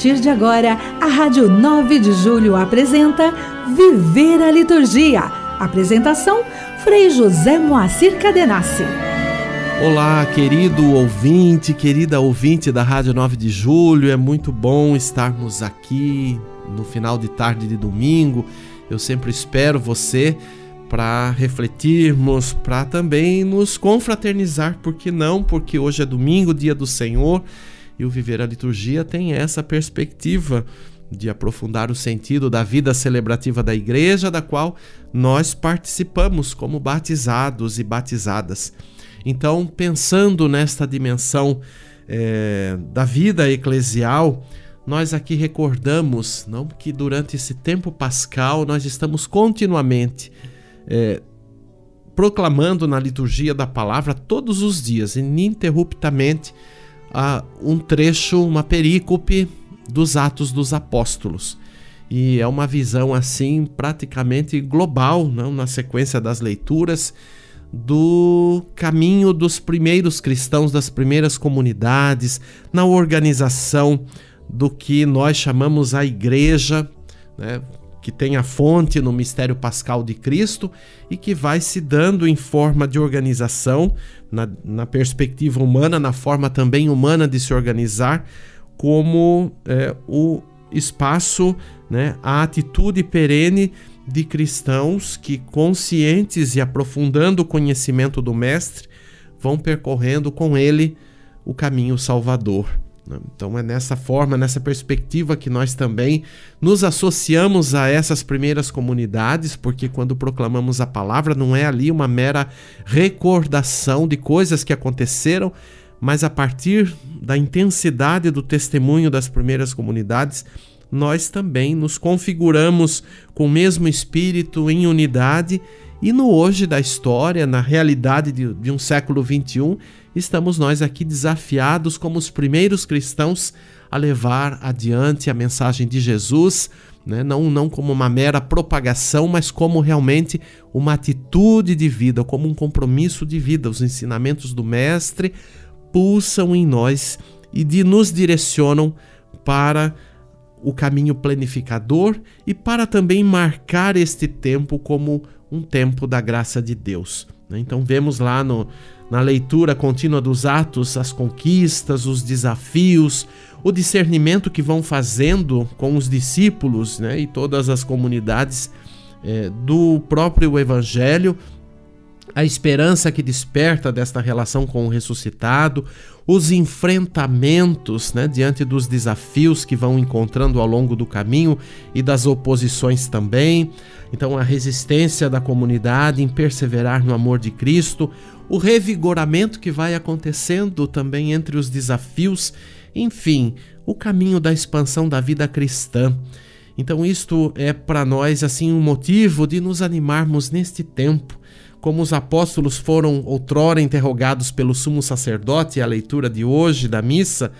partir de agora, a Rádio 9 de Julho apresenta Viver a Liturgia. Apresentação: Frei José Moacir Cadenassi. Olá, querido ouvinte, querida ouvinte da Rádio 9 de Julho. É muito bom estarmos aqui no final de tarde de domingo. Eu sempre espero você para refletirmos, para também nos confraternizar, por que não? Porque hoje é domingo, dia do Senhor, e o viver a liturgia tem essa perspectiva de aprofundar o sentido da vida celebrativa da igreja, da qual nós participamos como batizados e batizadas. Então, pensando nesta dimensão é, da vida eclesial, nós aqui recordamos não que durante esse tempo pascal nós estamos continuamente é, proclamando na liturgia da palavra todos os dias, ininterruptamente, um trecho, uma perícope dos Atos dos Apóstolos. E é uma visão assim praticamente global, não? na sequência das leituras, do caminho dos primeiros cristãos, das primeiras comunidades, na organização do que nós chamamos a igreja, né? Que tem a fonte no mistério pascal de Cristo e que vai se dando em forma de organização, na, na perspectiva humana, na forma também humana de se organizar, como é, o espaço, né, a atitude perene de cristãos que, conscientes e aprofundando o conhecimento do Mestre, vão percorrendo com ele o caminho salvador. Né? Então é nessa forma, nessa perspectiva que nós também nos associamos a essas primeiras comunidades, porque quando proclamamos a palavra não é ali uma mera recordação de coisas que aconteceram, mas a partir da intensidade do testemunho das primeiras comunidades, nós também nos configuramos com o mesmo espírito em unidade e no hoje da história, na realidade de, de um século 21, estamos nós aqui desafiados como os primeiros cristãos a levar adiante a mensagem de Jesus, né? não, não como uma mera propagação, mas como realmente uma atitude de vida, como um compromisso de vida. Os ensinamentos do Mestre pulsam em nós e de, nos direcionam para o caminho planificador e para também marcar este tempo como um tempo da graça de Deus. Né? Então vemos lá no, na leitura contínua dos Atos as conquistas, os desafios, o discernimento que vão fazendo com os discípulos né? e todas as comunidades é, do próprio Evangelho a esperança que desperta desta relação com o ressuscitado, os enfrentamentos né, diante dos desafios que vão encontrando ao longo do caminho e das oposições também. Então, a resistência da comunidade em perseverar no amor de Cristo, o revigoramento que vai acontecendo também entre os desafios, enfim, o caminho da expansão da vida cristã. Então, isto é para nós assim um motivo de nos animarmos neste tempo como os apóstolos foram outrora interrogados pelo sumo sacerdote, a leitura de hoje da missa,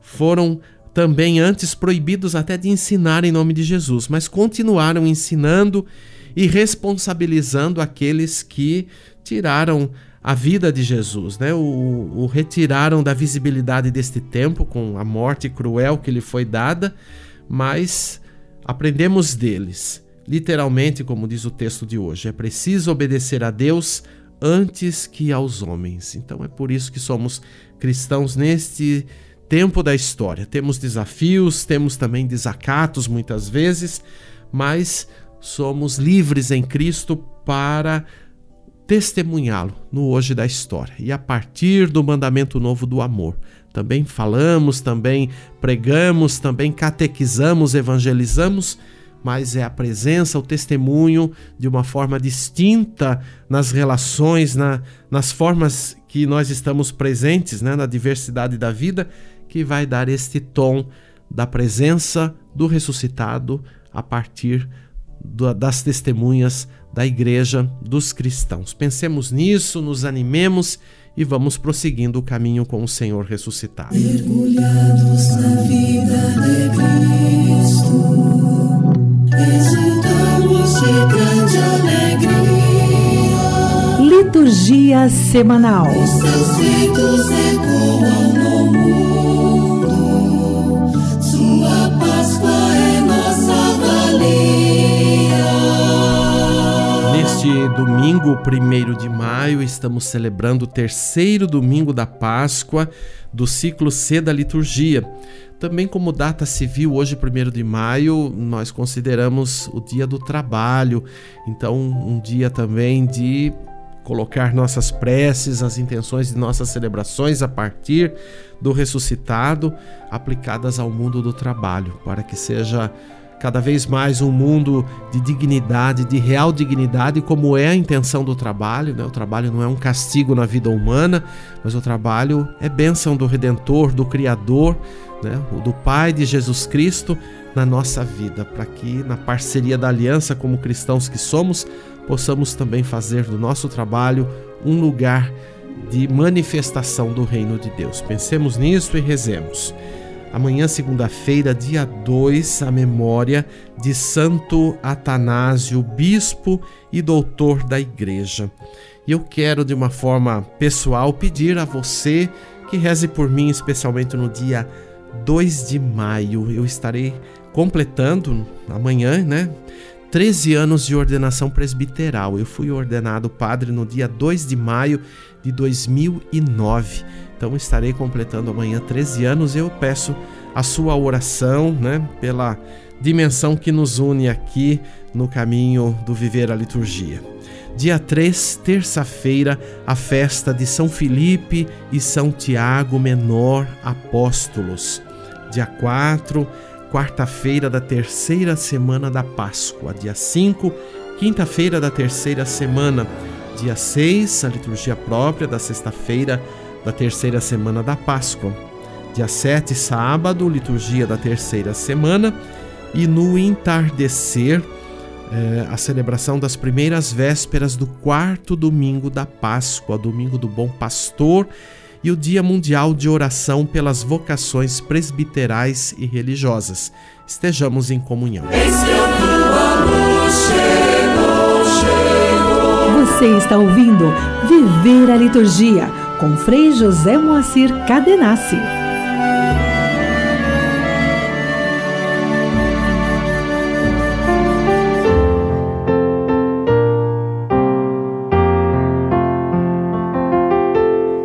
foram também antes proibidos até de ensinar em nome de Jesus, mas continuaram ensinando e responsabilizando aqueles que tiraram a vida de Jesus, né? o, o retiraram da visibilidade deste tempo com a morte cruel que lhe foi dada, mas aprendemos deles Literalmente, como diz o texto de hoje, é preciso obedecer a Deus antes que aos homens. Então é por isso que somos cristãos neste tempo da história. Temos desafios, temos também desacatos muitas vezes, mas somos livres em Cristo para testemunhá-lo no hoje da história e a partir do mandamento novo do amor. Também falamos, também pregamos, também catequizamos, evangelizamos mas é a presença, o testemunho de uma forma distinta nas relações, na, nas formas que nós estamos presentes, né, na diversidade da vida, que vai dar este tom da presença do ressuscitado a partir do, das testemunhas da igreja dos cristãos. Pensemos nisso, nos animemos e vamos prosseguindo o caminho com o Senhor ressuscitado. Mergulhados na vida de Cristo, exultamos de grande alegria. Liturgia Semanal. Os seus ecoam no mundo. Neste domingo, 1 de maio, estamos celebrando o terceiro domingo da Páscoa do ciclo C da liturgia. Também, como data civil, hoje, 1 de maio, nós consideramos o Dia do Trabalho, então, um dia também de colocar nossas preces, as intenções de nossas celebrações a partir do ressuscitado aplicadas ao mundo do trabalho, para que seja cada vez mais um mundo de dignidade, de real dignidade, como é a intenção do trabalho. Né? O trabalho não é um castigo na vida humana, mas o trabalho é bênção do Redentor, do Criador, né? do Pai de Jesus Cristo na nossa vida, para que na parceria da aliança, como cristãos que somos, possamos também fazer do nosso trabalho um lugar de manifestação do reino de Deus. Pensemos nisso e rezemos. Amanhã, segunda-feira, dia 2, a memória de Santo Atanásio, bispo e doutor da Igreja. E eu quero, de uma forma pessoal, pedir a você que reze por mim, especialmente no dia 2 de maio. Eu estarei completando amanhã, né? 13 anos de ordenação presbiteral. Eu fui ordenado padre no dia 2 de maio de 2009. Então estarei completando amanhã 13 anos eu peço a sua oração, né, pela dimensão que nos une aqui no caminho do viver a liturgia. Dia 3, terça-feira, a festa de São Felipe e São Tiago Menor Apóstolos. Dia 4, quarta-feira da terceira semana da Páscoa. Dia 5, quinta-feira da terceira semana. Dia 6, a liturgia própria da sexta-feira da terceira semana da Páscoa. Dia 7, sábado, liturgia da terceira semana. E no entardecer, é, a celebração das primeiras vésperas do quarto domingo da Páscoa, domingo do Bom Pastor, e o Dia Mundial de Oração pelas Vocações Presbiterais e Religiosas. Estejamos em comunhão. Você está ouvindo Viver a Liturgia com Frei José Moacir Cadenassi.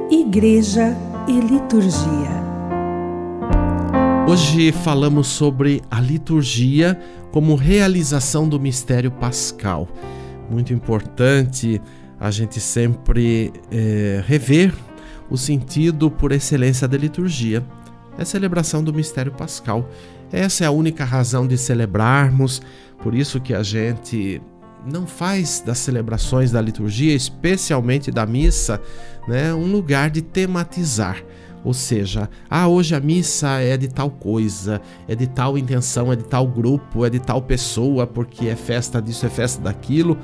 Igreja e Liturgia. Hoje falamos sobre a liturgia como realização do mistério pascal. Muito importante a gente sempre é, rever o sentido por excelência da liturgia, é a celebração do mistério pascal. Essa é a única razão de celebrarmos, por isso que a gente não faz das celebrações da liturgia, especialmente da missa, né, um lugar de tematizar. Ou seja, ah, hoje a missa é de tal coisa, é de tal intenção, é de tal grupo, é de tal pessoa, porque é festa disso, é festa daquilo,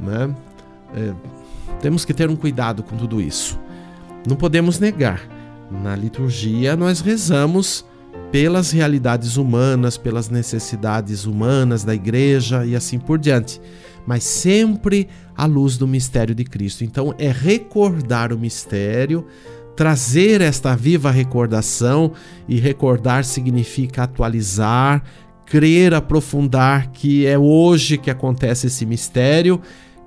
né? É, temos que ter um cuidado com tudo isso. Não podemos negar. Na liturgia, nós rezamos pelas realidades humanas, pelas necessidades humanas da igreja e assim por diante, mas sempre à luz do mistério de Cristo. Então, é recordar o mistério, trazer esta viva recordação, e recordar significa atualizar, crer, aprofundar que é hoje que acontece esse mistério.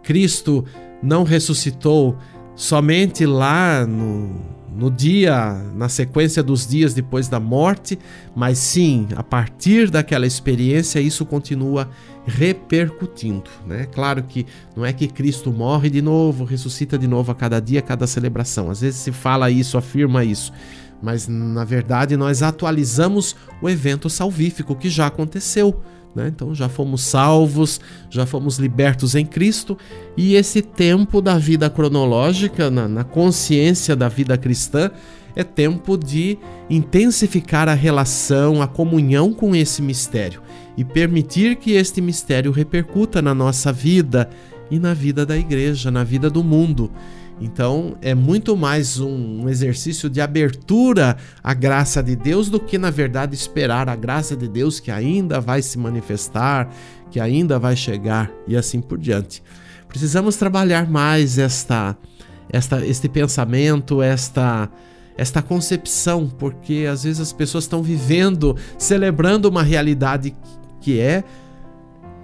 Cristo não ressuscitou somente lá no, no dia, na sequência dos dias depois da morte, mas sim, a partir daquela experiência, isso continua repercutindo. Né? Claro que não é que Cristo morre de novo, ressuscita de novo a cada dia, a cada celebração. Às vezes se fala isso, afirma isso. Mas na verdade nós atualizamos o evento salvífico que já aconteceu. Né? Então já fomos salvos, já fomos libertos em Cristo, e esse tempo da vida cronológica, na, na consciência da vida cristã, é tempo de intensificar a relação, a comunhão com esse mistério e permitir que este mistério repercuta na nossa vida e na vida da igreja, na vida do mundo. Então é muito mais um exercício de abertura à graça de Deus do que, na verdade, esperar a graça de Deus que ainda vai se manifestar, que ainda vai chegar e assim por diante. Precisamos trabalhar mais esta, esta, este pensamento, esta, esta concepção, porque às vezes as pessoas estão vivendo, celebrando uma realidade que é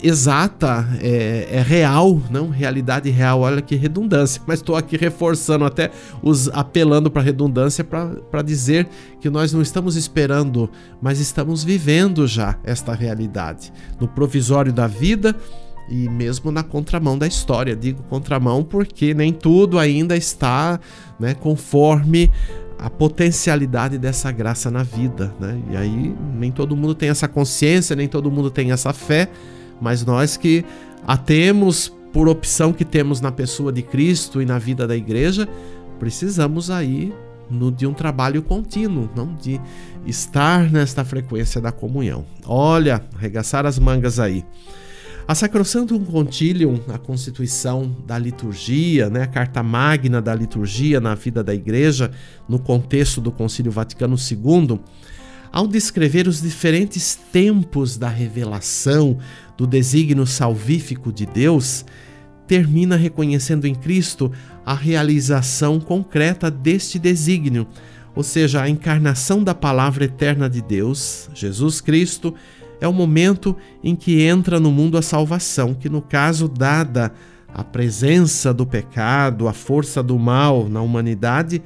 exata, é, é, real, não realidade real. Olha que redundância, mas estou aqui reforçando, até os apelando para redundância para dizer que nós não estamos esperando, mas estamos vivendo já esta realidade no provisório da vida e mesmo na contramão da história. Digo contramão porque nem tudo ainda está né, conforme a potencialidade dessa graça na vida. Né? E aí nem todo mundo tem essa consciência, nem todo mundo tem essa fé mas nós que a temos por opção que temos na pessoa de Cristo e na vida da igreja, precisamos aí no, de um trabalho contínuo, não de estar nesta frequência da comunhão. Olha, arregaçar as mangas aí. A Sacrosantum Concilium, a constituição da liturgia, né, a carta magna da liturgia na vida da igreja, no contexto do Concílio Vaticano II, ao descrever os diferentes tempos da revelação do desígnio salvífico de Deus, termina reconhecendo em Cristo a realização concreta deste desígnio, ou seja, a encarnação da palavra eterna de Deus, Jesus Cristo, é o momento em que entra no mundo a salvação, que no caso dada a presença do pecado, a força do mal na humanidade,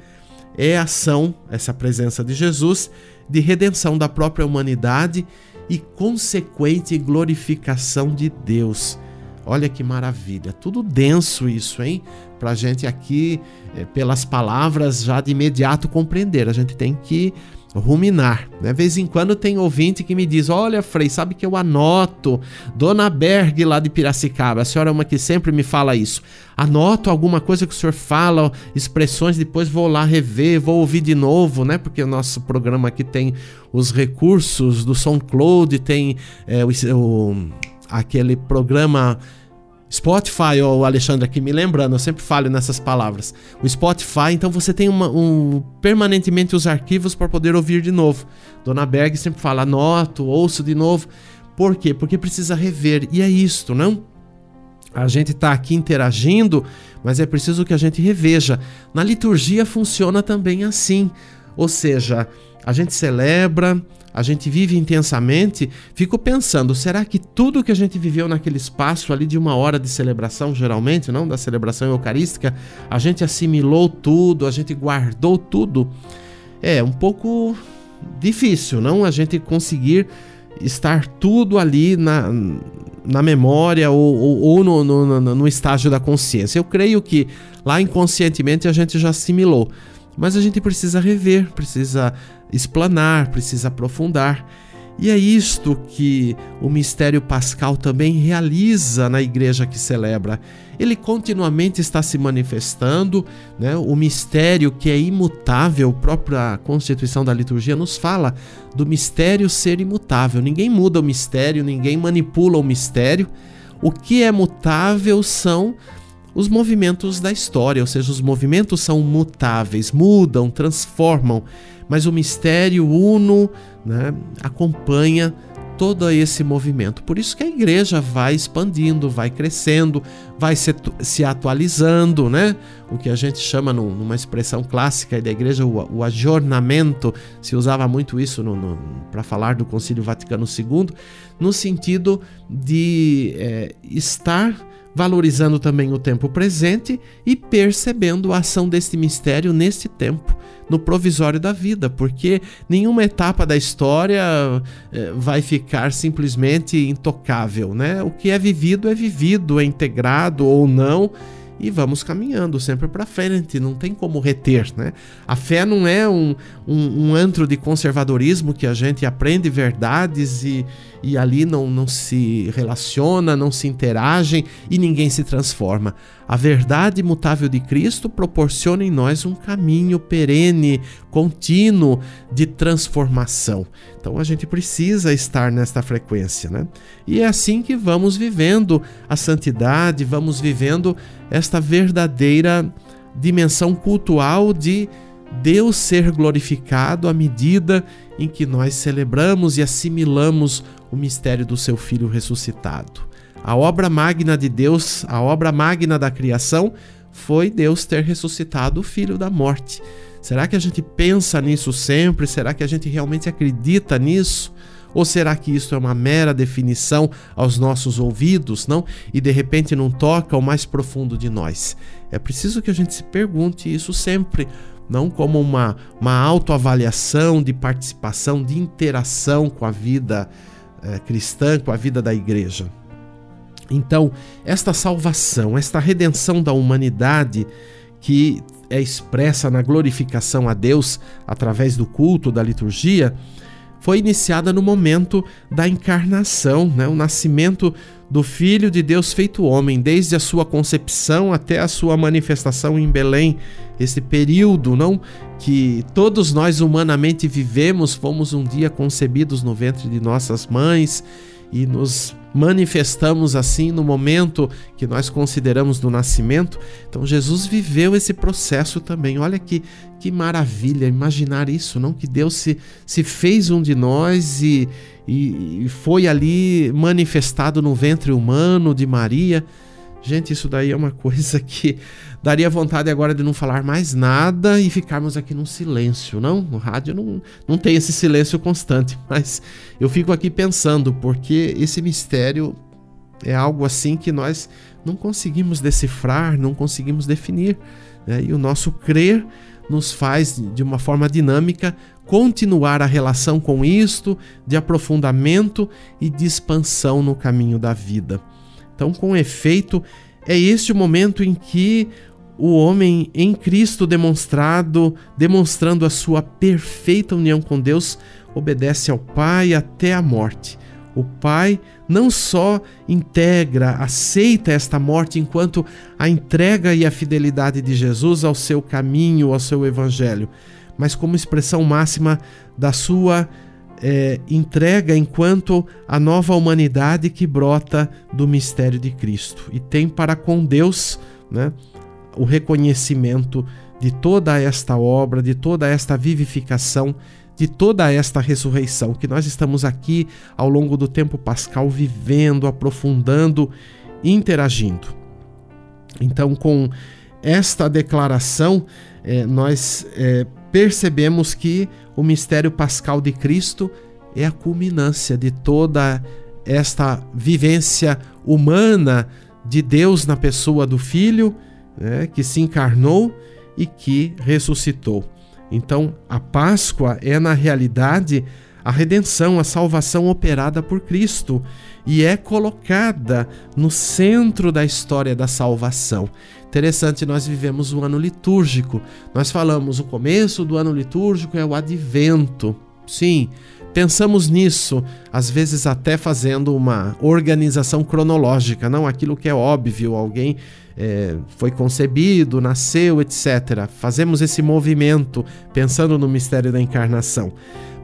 é ação, essa presença de Jesus, de redenção da própria humanidade e consequente glorificação de Deus. Olha que maravilha, tudo denso isso, hein? Para a gente aqui, é, pelas palavras, já de imediato compreender. A gente tem que ruminar. De vez em quando tem ouvinte que me diz: Olha, Frei, sabe que eu anoto? Dona Berg lá de Piracicaba, a senhora é uma que sempre me fala isso. Anoto alguma coisa que o senhor fala, expressões, depois vou lá rever, vou ouvir de novo, né? Porque o nosso programa aqui tem os recursos do SoundCloud, tem é, o, o, aquele programa Spotify, o Alexandre aqui me lembrando, eu sempre falo nessas palavras. O Spotify, então você tem uma, um, permanentemente os arquivos para poder ouvir de novo. Dona Berg sempre fala, anoto, ouço de novo. Por quê? Porque precisa rever. E é isto, não? A gente está aqui interagindo, mas é preciso que a gente reveja. Na liturgia funciona também assim. Ou seja, a gente celebra, a gente vive intensamente, fico pensando, será que tudo que a gente viveu naquele espaço ali de uma hora de celebração, geralmente, não da celebração eucarística, a gente assimilou tudo, a gente guardou tudo? É um pouco difícil, não? A gente conseguir estar tudo ali na, na memória ou, ou, ou no, no, no, no estágio da consciência. Eu creio que lá inconscientemente a gente já assimilou. Mas a gente precisa rever, precisa explanar, precisa aprofundar. E é isto que o mistério pascal também realiza na igreja que celebra. Ele continuamente está se manifestando, né? o mistério que é imutável, a própria constituição da liturgia nos fala do mistério ser imutável. Ninguém muda o mistério, ninguém manipula o mistério. O que é mutável são os movimentos da história, ou seja, os movimentos são mutáveis, mudam, transformam mas o mistério uno né, acompanha todo esse movimento. Por isso que a igreja vai expandindo, vai crescendo, vai se, se atualizando, né? O que a gente chama numa expressão clássica da igreja, o, o ajornamento, se usava muito isso para falar do Concílio Vaticano II, no sentido de é, estar valorizando também o tempo presente e percebendo a ação deste mistério neste tempo no provisório da vida, porque nenhuma etapa da história eh, vai ficar simplesmente intocável, né? O que é vivido é vivido, é integrado ou não e vamos caminhando sempre para frente, não tem como reter, né? A fé não é um, um, um, antro de conservadorismo que a gente aprende verdades e, e ali não, não se relaciona, não se interagem e ninguém se transforma. A verdade imutável de Cristo proporciona em nós um caminho perene, contínuo de transformação. Então a gente precisa estar nesta frequência, né? E é assim que vamos vivendo a santidade, vamos vivendo esta verdadeira dimensão cultual de Deus ser glorificado à medida em que nós celebramos e assimilamos o mistério do seu Filho ressuscitado. A obra magna de Deus, a obra magna da criação, foi Deus ter ressuscitado o filho da morte. Será que a gente pensa nisso sempre? Será que a gente realmente acredita nisso? Ou será que isso é uma mera definição aos nossos ouvidos, não? E de repente não toca o mais profundo de nós? É preciso que a gente se pergunte isso sempre, não como uma, uma autoavaliação de participação, de interação com a vida é, cristã, com a vida da igreja. Então, esta salvação, esta redenção da humanidade que é expressa na glorificação a Deus através do culto, da liturgia, foi iniciada no momento da encarnação, né? o nascimento do Filho de Deus feito homem, desde a sua concepção até a sua manifestação em Belém. Esse período, não que todos nós humanamente vivemos, fomos um dia concebidos no ventre de nossas mães e nos manifestamos assim no momento que nós consideramos do nascimento. Então Jesus viveu esse processo também. Olha que, que maravilha imaginar isso, não? Que Deus se, se fez um de nós e, e, e foi ali manifestado no ventre humano de Maria. Gente, isso daí é uma coisa que daria vontade agora de não falar mais nada e ficarmos aqui num silêncio, não? No rádio não, não tem esse silêncio constante, mas eu fico aqui pensando, porque esse mistério é algo assim que nós não conseguimos decifrar, não conseguimos definir. Né? E o nosso crer nos faz, de uma forma dinâmica, continuar a relação com isto, de aprofundamento e de expansão no caminho da vida. Então, com efeito, é este o momento em que o homem em Cristo demonstrado, demonstrando a sua perfeita união com Deus, obedece ao Pai até a morte. O Pai não só integra, aceita esta morte enquanto a entrega e a fidelidade de Jesus ao seu caminho, ao seu evangelho, mas como expressão máxima da sua é, entrega enquanto a nova humanidade que brota do mistério de Cristo e tem para com Deus né, o reconhecimento de toda esta obra, de toda esta vivificação, de toda esta ressurreição que nós estamos aqui ao longo do tempo pascal vivendo, aprofundando, interagindo. Então, com esta declaração, é, nós é, percebemos que o mistério pascal de Cristo é a culminância de toda esta vivência humana de Deus na pessoa do Filho, né, que se encarnou e que ressuscitou. Então, a Páscoa é, na realidade, a redenção, a salvação operada por Cristo e é colocada no centro da história da salvação. Interessante, nós vivemos um ano litúrgico. Nós falamos o começo do ano litúrgico é o advento. Sim, pensamos nisso, às vezes até fazendo uma organização cronológica, não aquilo que é óbvio, alguém é, foi concebido, nasceu, etc. Fazemos esse movimento pensando no mistério da encarnação.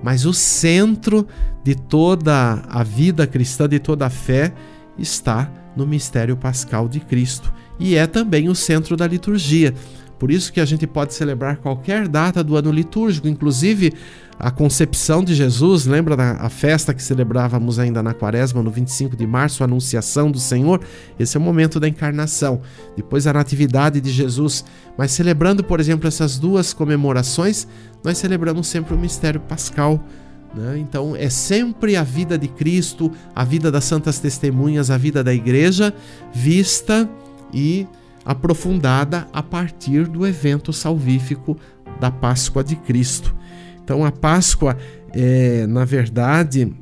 Mas o centro de toda a vida cristã, de toda a fé, está no mistério pascal de Cristo e é também o centro da liturgia. Por isso que a gente pode celebrar qualquer data do ano litúrgico, inclusive a concepção de Jesus, lembra da festa que celebrávamos ainda na quaresma, no 25 de março, a anunciação do Senhor? Esse é o momento da encarnação. Depois a natividade de Jesus. Mas celebrando, por exemplo, essas duas comemorações, nós celebramos sempre o mistério pascal. Né? Então é sempre a vida de Cristo, a vida das santas testemunhas, a vida da igreja vista e aprofundada a partir do evento salvífico da Páscoa de Cristo. Então a Páscoa é, na verdade,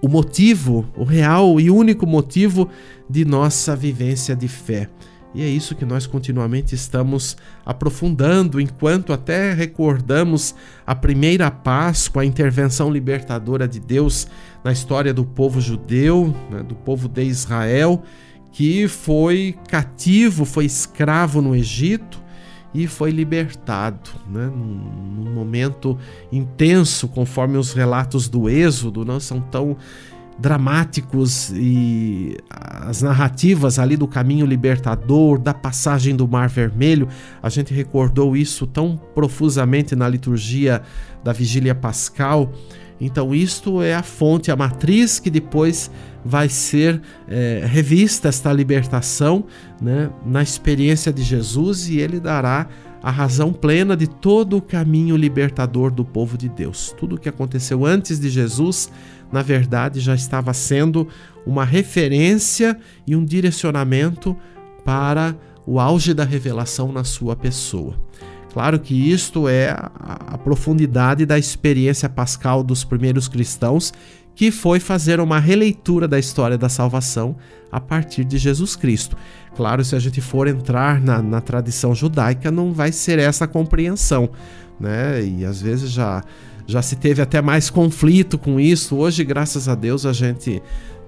o motivo, o real e único motivo de nossa vivência de fé. E é isso que nós continuamente estamos aprofundando, enquanto até recordamos a primeira Páscoa, a intervenção libertadora de Deus na história do povo judeu, né, do povo de Israel, que foi cativo, foi escravo no Egito e foi libertado, né? num, num momento intenso, conforme os relatos do Êxodo não são tão dramáticos e as narrativas ali do caminho libertador, da passagem do Mar Vermelho, a gente recordou isso tão profusamente na liturgia da Vigília Pascal. Então, isto é a fonte, a matriz que depois vai ser é, revista esta libertação né, na experiência de Jesus e ele dará a razão plena de todo o caminho libertador do povo de Deus. Tudo o que aconteceu antes de Jesus, na verdade, já estava sendo uma referência e um direcionamento para o auge da revelação na sua pessoa. Claro que isto é a, profundidade da experiência pascal dos primeiros cristãos, que foi fazer uma releitura da história da salvação a partir de Jesus Cristo. Claro, se a gente for entrar na, na tradição judaica, não vai ser essa compreensão, né? E às vezes já, já se teve até mais conflito com isso. Hoje, graças a Deus, a gente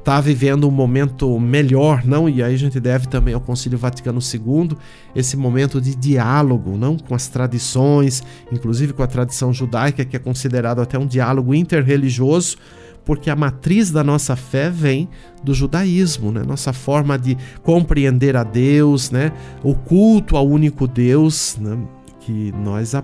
está vivendo um momento melhor, não? E aí a gente deve também ao Concílio Vaticano II esse momento de diálogo, não, com as tradições, inclusive com a tradição judaica, que é considerado até um diálogo interreligioso, porque a matriz da nossa fé vem do judaísmo, né? Nossa forma de compreender a Deus, né? O culto ao único Deus, né? Que nós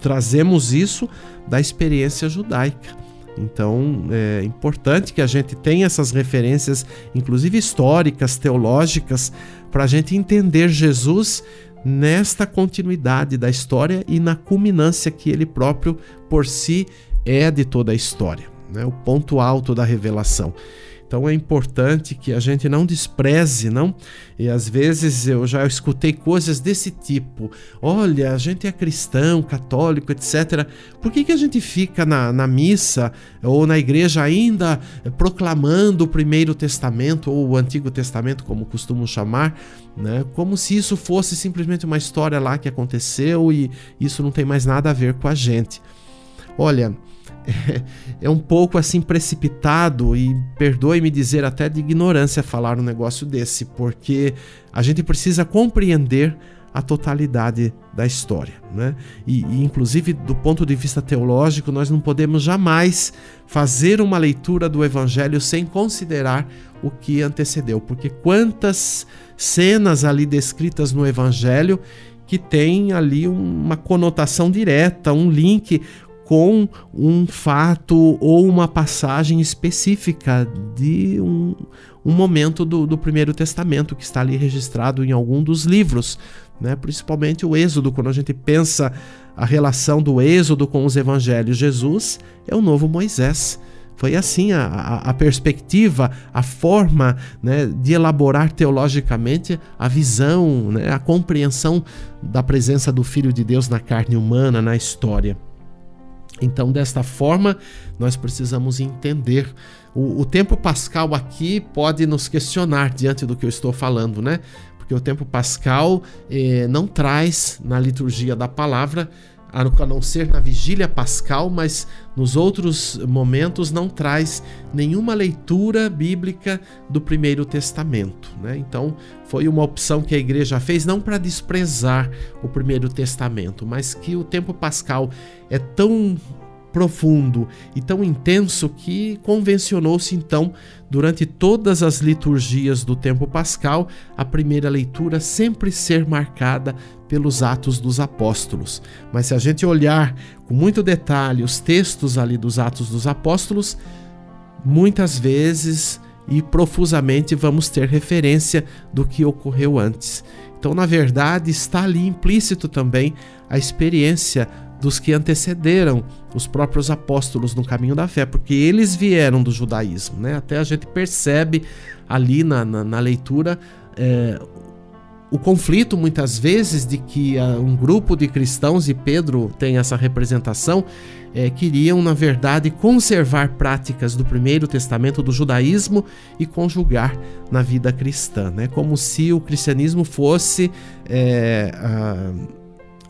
trazemos isso da experiência judaica. Então é importante que a gente tenha essas referências, inclusive históricas, teológicas, para a gente entender Jesus nesta continuidade da história e na culminância que ele próprio por si é de toda a história, né? o ponto alto da revelação. Então é importante que a gente não despreze, não? E às vezes eu já escutei coisas desse tipo. Olha, a gente é cristão, católico, etc. Por que, que a gente fica na, na missa ou na igreja ainda proclamando o Primeiro Testamento ou o Antigo Testamento, como costumam chamar, né? Como se isso fosse simplesmente uma história lá que aconteceu e isso não tem mais nada a ver com a gente. Olha, é, um pouco assim precipitado e perdoe-me dizer até de ignorância falar um negócio desse, porque a gente precisa compreender a totalidade da história, né? E, e, inclusive do ponto de vista teológico, nós não podemos jamais fazer uma leitura do Evangelho sem considerar o que antecedeu, porque quantas cenas ali descritas no Evangelho que tem ali uma conotação direta, um link com um fato ou uma passagem específica de um, um momento do, do, Primeiro Testamento que está ali registrado em algum dos livros, né? principalmente o Êxodo. Quando a gente pensa a relação do Êxodo com os Evangelhos, Jesus é o novo Moisés. Foi assim a, a, a perspectiva, a forma né, de elaborar teologicamente a visão, né, a compreensão da presença do Filho de Deus na carne humana, na história. Então, desta forma, nós precisamos entender. O, o, tempo pascal aqui pode nos questionar diante do que eu estou falando, né? Porque o tempo pascal eh, não traz na liturgia da palavra, a não ser na vigília pascal, mas nos outros momentos não traz nenhuma leitura bíblica do Primeiro Testamento. Né? Então, foi uma opção que a igreja fez, não para desprezar o Primeiro Testamento, mas que o tempo pascal é tão profundo e tão intenso que convencionou-se então, durante todas as liturgias do tempo pascal, a primeira leitura sempre ser marcada pelos Atos dos Apóstolos. Mas se a gente olhar com muito detalhe os textos ali dos Atos dos Apóstolos, muitas vezes e profusamente vamos ter referência do que ocorreu antes. Então, na verdade, está ali implícito também a experiência dos que antecederam os próprios apóstolos no caminho da fé, porque eles vieram do judaísmo. Né? Até a gente percebe ali na, na, na leitura é, o conflito, muitas vezes, de que uh, um grupo de cristãos, e Pedro tem essa representação, é, queriam, na verdade, conservar práticas do Primeiro Testamento do judaísmo e conjugar na vida cristã, né? como se o cristianismo fosse. É, uh,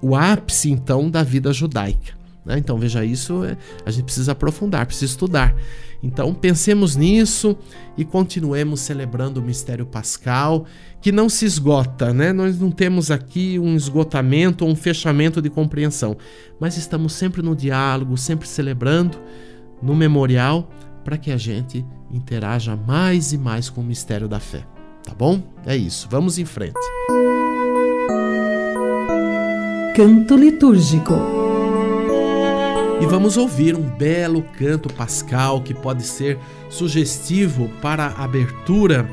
o ápice então da vida judaica. Né? Então veja isso, é, a gente precisa aprofundar, precisa estudar. Então pensemos nisso e continuemos celebrando o mistério pascal, que não se esgota, né? Nós não temos aqui um esgotamento ou um fechamento de compreensão, mas estamos sempre no diálogo, sempre celebrando no memorial para que a gente interaja mais e mais com o mistério da fé. Tá bom? É isso. Vamos em frente. Canto litúrgico. E vamos ouvir um belo canto pascal que pode ser sugestivo para a abertura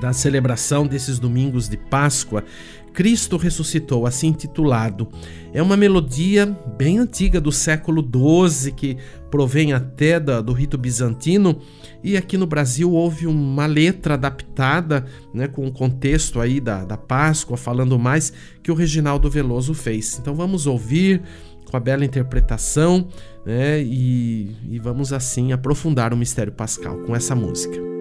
da celebração desses domingos de Páscoa. Cristo ressuscitou, assim intitulado. É uma melodia bem antiga do século XII que provém até do rito bizantino e aqui no Brasil houve uma letra adaptada, né, com o contexto aí da, da Páscoa, falando mais que o Reginaldo Veloso fez. Então vamos ouvir com a bela interpretação né, e, e vamos assim aprofundar o mistério pascal com essa música.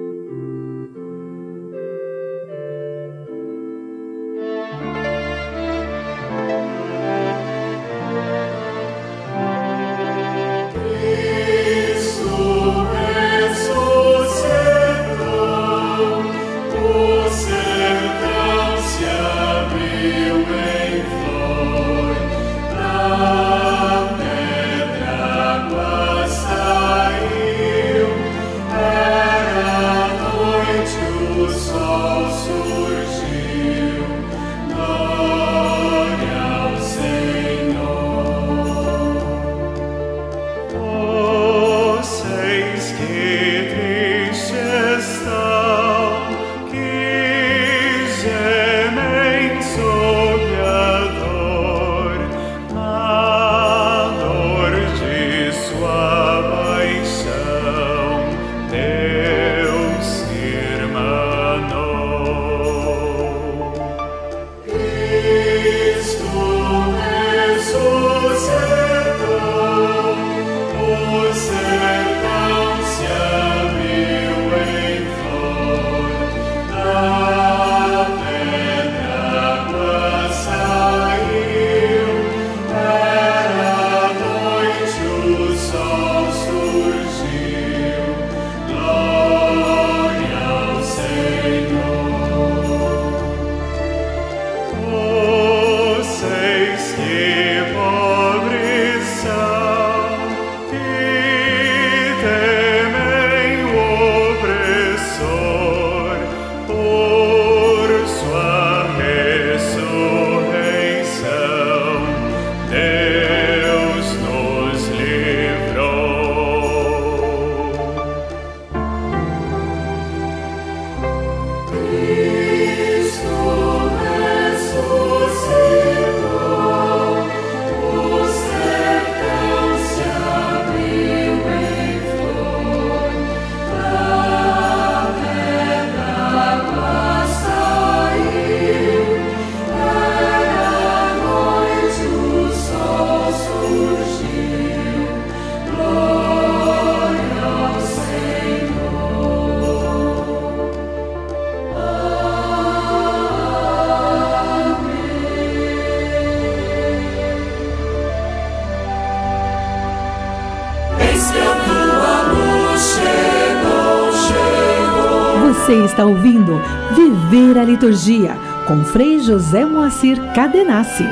Liturgia com Frei José Moacir Cadenassi.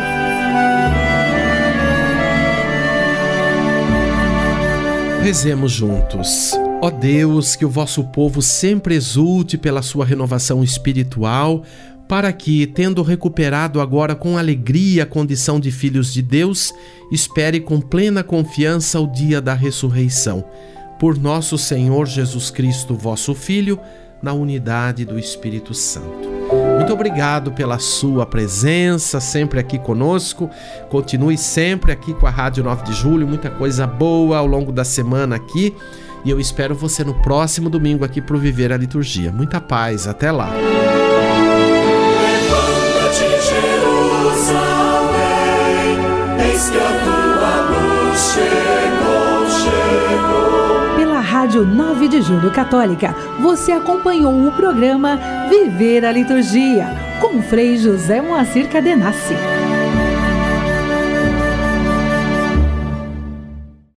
Rezemos juntos. Ó Deus, que o vosso povo sempre exulte pela sua renovação espiritual, para que, tendo recuperado agora com alegria a condição de filhos de Deus, espere com plena confiança o dia da ressurreição. Por nosso Senhor Jesus Cristo, vosso Filho, na unidade do Espírito Santo. Muito obrigado pela sua presença, sempre aqui conosco. Continue sempre aqui com a Rádio 9 de Julho, muita coisa boa ao longo da semana aqui. E eu espero você no próximo domingo aqui para Viver a Liturgia. Muita paz, até lá. Rádio 9 de Julho Católica, você acompanhou o programa Viver a Liturgia, com Frei José Moacir Cadenassi.